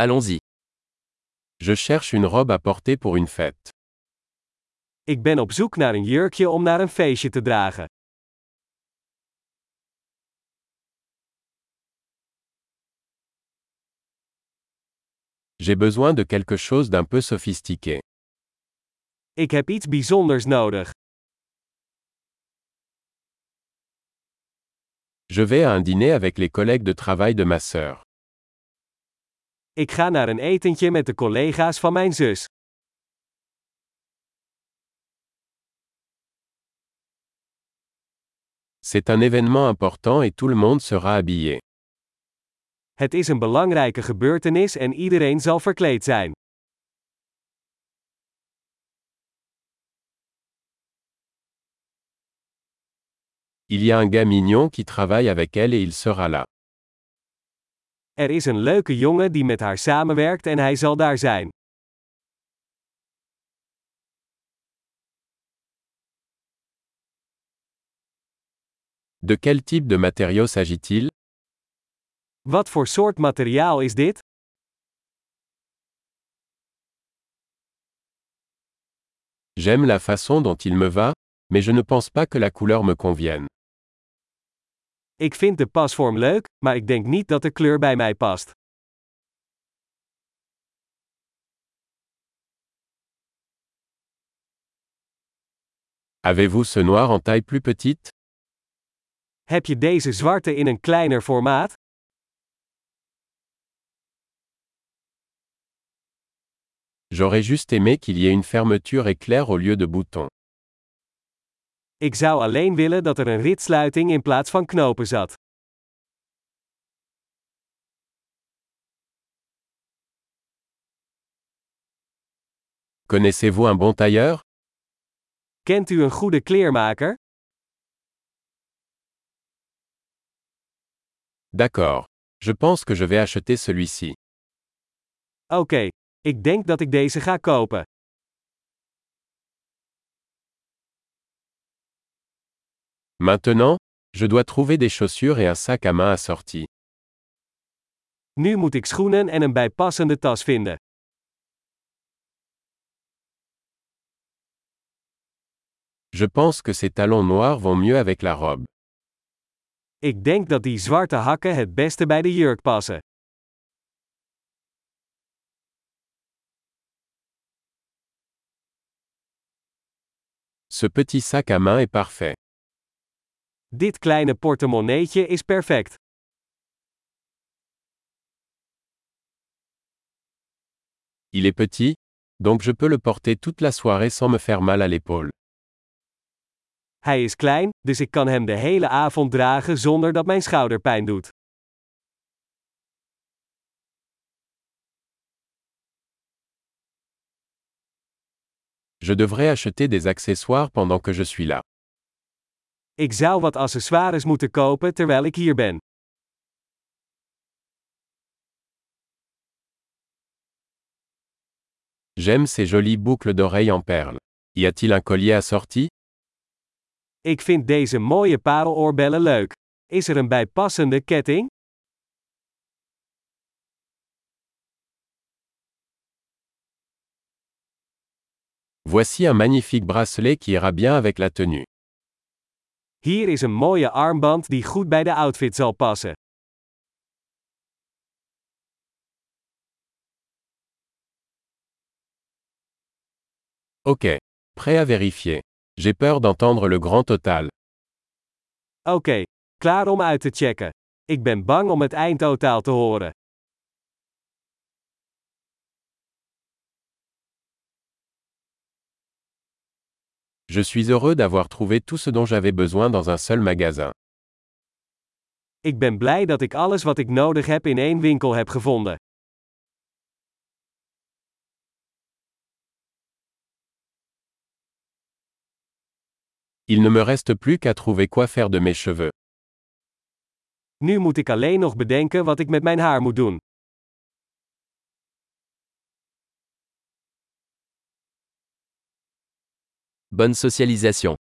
Allons-y. Je cherche une robe à porter pour une fête. Ik ben op zoek naar een jurkje om naar een feestje te dragen. J'ai besoin de quelque chose d'un peu sophistiqué. Ik heb iets bijzonders nodig. Je vais à un dîner avec les collègues de travail de ma sœur. Ik ga naar een etentje met de collega's van mijn zus. C'est un événement important et tout le monde sera habillé. Het is een belangrijke gebeurtenis en iedereen zal verkleed zijn. Il y a un gars mignon qui travaille avec elle et il sera là. Er is een leuke jongen die met haar samenwerkt en hij zal daar zijn. De quel type de matériau s'agit-il Wat voor soort materiaal is dit? J'aime la façon dont il me va, mais je ne pense pas que la couleur me convienne. Ik vind de pasvorm leuk, maar ik denk niet dat de kleur bij mij past. Avez-vous ce noir en taille plus petite Heb je deze zwarte in een kleiner formaat? J'aurais juste aimé qu'il y ait une fermeture éclair au lieu de boutons. Ik zou alleen willen dat er een ritsluiting in plaats van knopen zat. Connaissez-vous un bon tailleur Kent u een goede kleermaker? D'accord. Je pense que je vais acheter celui-ci. Oké, ik denk dat ik deze ga kopen. Maintenant, je dois trouver des chaussures et un sac à main assorti. Nu moet ik schoenen en een bijpassende tas vinden. Je pense que ces talons noirs vont mieux avec la robe. Ik denk dat die zwarte hakken het beste bij de jurk passen. Ce petit sac à main est parfait. Dit kleine portemonneetje is perfect. Il est petit, donc je peux le porter toute la soirée sans me faire mal à l'épaule. Hij is klein, dus ik kan hem de hele avond dragen zonder dat mijn schouder pijn doet. Je devrais acheter des accessoires pendant que je suis là. Ik zou wat accessoires moeten kopen terwijl ik hier ben. J'aime ces jolies boucles d'oreilles en perles. Y a-t-il un collier assorti Ik vind deze mooie pareloorbellen leuk. Is er een bijpassende ketting? Voici un magnifique bracelet qui ira bien avec la tenue. Hier is een mooie armband die goed bij de outfit zal passen. Ok. Prêt à vérifier. J'ai peur d'entendre le grand total. Oké, klaar om uit te checken. Ik ben bang om het eindtotaal te horen. Je suis heureux d'avoir trouvé tout ce dont j'avais besoin dans un seul magasin. Ik ben blij dat ik alles wat ik nodig heb in één winkel heb gevonden. Il ne me reste plus qu'à trouver quoi faire de mes cheveux. Nu moet ik alleen nog bedenken wat ik met mijn haar moet doen. Bonne socialisation.